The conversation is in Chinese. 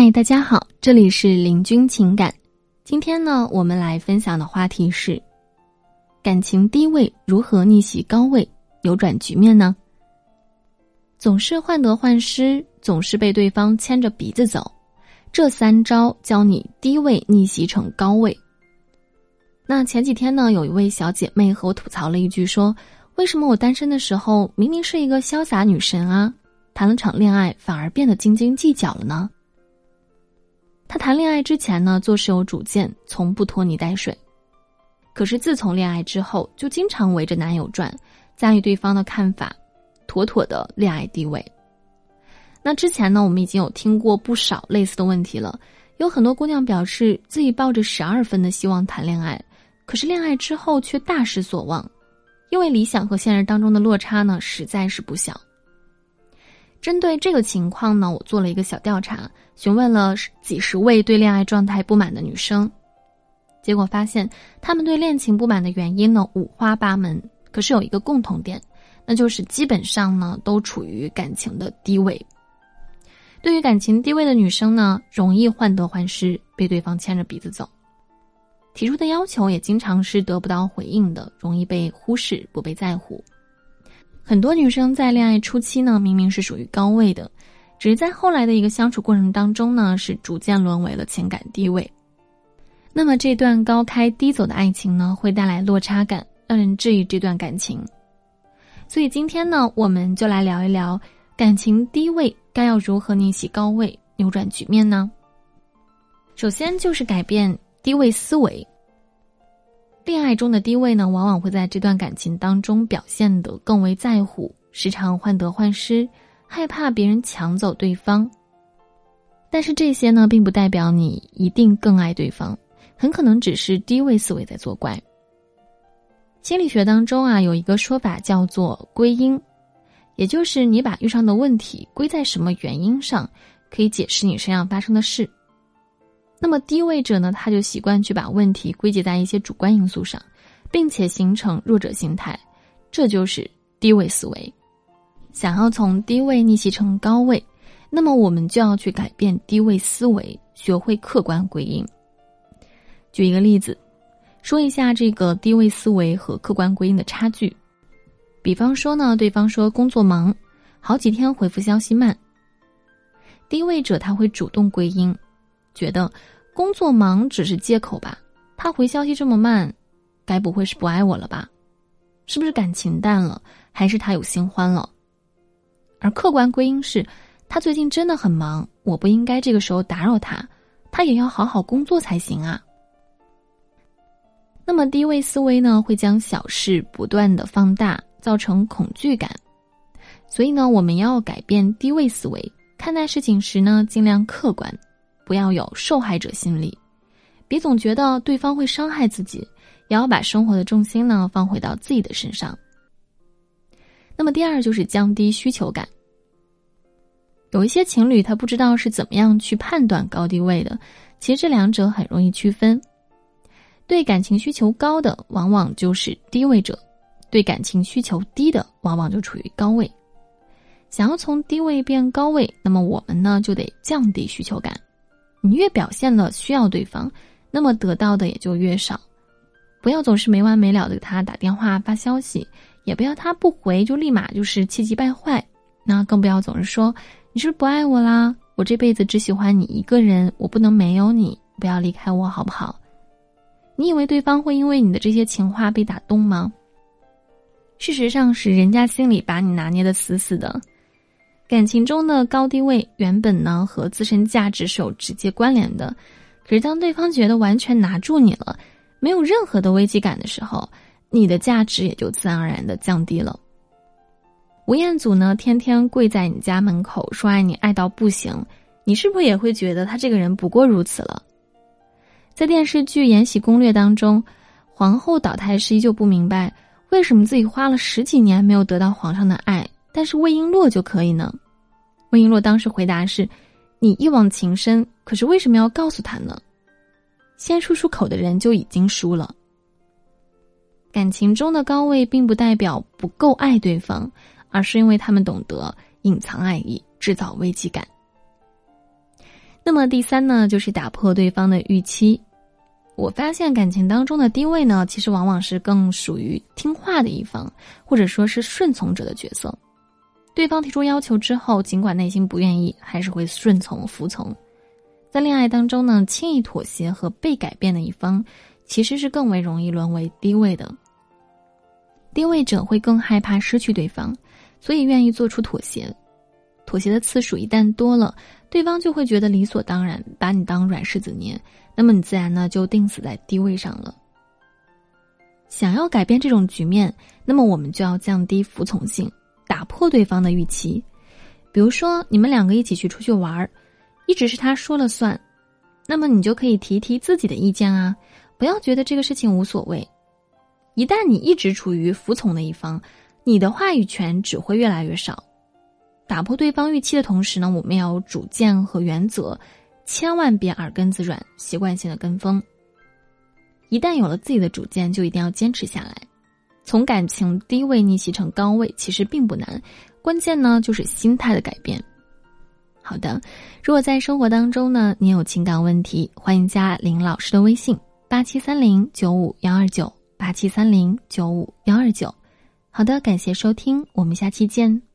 嗨，大家好，这里是林君情感。今天呢，我们来分享的话题是：感情低位如何逆袭高位，扭转局面呢？总是患得患失，总是被对方牵着鼻子走，这三招教你低位逆袭成高位。那前几天呢，有一位小姐妹和我吐槽了一句，说：“为什么我单身的时候明明是一个潇洒女神啊，谈了场恋爱反而变得斤斤计较了呢？”她谈恋爱之前呢，做事有主见，从不拖泥带水。可是自从恋爱之后，就经常围着男友转，在意对方的看法，妥妥的恋爱地位。那之前呢，我们已经有听过不少类似的问题了。有很多姑娘表示自己抱着十二分的希望谈恋爱，可是恋爱之后却大失所望，因为理想和现实当中的落差呢，实在是不小。针对这个情况呢，我做了一个小调查，询问了几十位对恋爱状态不满的女生，结果发现她们对恋情不满的原因呢五花八门，可是有一个共同点，那就是基本上呢都处于感情的低位。对于感情低位的女生呢，容易患得患失，被对方牵着鼻子走，提出的要求也经常是得不到回应的，容易被忽视，不被在乎。很多女生在恋爱初期呢，明明是属于高位的，只是在后来的一个相处过程当中呢，是逐渐沦为了情感低位。那么这段高开低走的爱情呢，会带来落差感，让人质疑这段感情。所以今天呢，我们就来聊一聊感情低位该要如何逆袭高位，扭转局面呢？首先就是改变低位思维。恋爱中的低位呢，往往会在这段感情当中表现得更为在乎，时常患得患失，害怕别人抢走对方。但是这些呢，并不代表你一定更爱对方，很可能只是低位思维在作怪。心理学当中啊，有一个说法叫做归因，也就是你把遇上的问题归在什么原因上，可以解释你身上发生的事。那么低位者呢，他就习惯去把问题归结在一些主观因素上，并且形成弱者心态，这就是低位思维。想要从低位逆袭成高位，那么我们就要去改变低位思维，学会客观归因。举一个例子，说一下这个低位思维和客观归因的差距。比方说呢，对方说工作忙，好几天回复消息慢，低位者他会主动归因。觉得工作忙只是借口吧？他回消息这么慢，该不会是不爱我了吧？是不是感情淡了？还是他有新欢了？而客观归因是，他最近真的很忙，我不应该这个时候打扰他，他也要好好工作才行啊。那么低位思维呢，会将小事不断的放大，造成恐惧感。所以呢，我们要改变低位思维，看待事情时呢，尽量客观。不要有受害者心理，别总觉得对方会伤害自己，也要把生活的重心呢放回到自己的身上。那么第二就是降低需求感。有一些情侣他不知道是怎么样去判断高低位的，其实这两者很容易区分。对感情需求高的往往就是低位者，对感情需求低的往往就处于高位。想要从低位变高位，那么我们呢就得降低需求感。你越表现了需要对方，那么得到的也就越少。不要总是没完没了的给他打电话发消息，也不要他不回就立马就是气急败坏。那更不要总是说你是不是不爱我啦？我这辈子只喜欢你一个人，我不能没有你，不要离开我好不好？你以为对方会因为你的这些情话被打动吗？事实上是人家心里把你拿捏的死死的。感情中的高低位原本呢和自身价值是有直接关联的，可是当对方觉得完全拿住你了，没有任何的危机感的时候，你的价值也就自然而然的降低了。吴彦祖呢天天跪在你家门口说爱你爱到不行，你是不是也会觉得他这个人不过如此了？在电视剧《延禧攻略》当中，皇后倒台时依旧不明白为什么自己花了十几年没有得到皇上的爱。但是魏璎珞就可以呢？魏璎珞当时回答是：“你一往情深，可是为什么要告诉他呢？先说出口的人就已经输了。感情中的高位并不代表不够爱对方，而是因为他们懂得隐藏爱意，制造危机感。那么第三呢，就是打破对方的预期。我发现感情当中的低位呢，其实往往是更属于听话的一方，或者说是顺从者的角色。对方提出要求之后，尽管内心不愿意，还是会顺从服从。在恋爱当中呢，轻易妥协和被改变的一方，其实是更为容易沦为低位的。低位者会更害怕失去对方，所以愿意做出妥协。妥协的次数一旦多了，对方就会觉得理所当然，把你当软柿子捏。那么你自然呢就定死在低位上了。想要改变这种局面，那么我们就要降低服从性，打破对方的预期。比如说，你们两个一起去出去玩儿，一直是他说了算，那么你就可以提提自己的意见啊，不要觉得这个事情无所谓。一旦你一直处于服从的一方，你的话语权只会越来越少。打破对方预期的同时呢，我们要有主见和原则。千万别耳根子软，习惯性的跟风。一旦有了自己的主见，就一定要坚持下来。从感情低位逆袭成高位，其实并不难，关键呢就是心态的改变。好的，如果在生活当中呢，你有情感问题，欢迎加林老师的微信：八七三零九五幺二九八七三零九五幺二九。好的，感谢收听，我们下期见。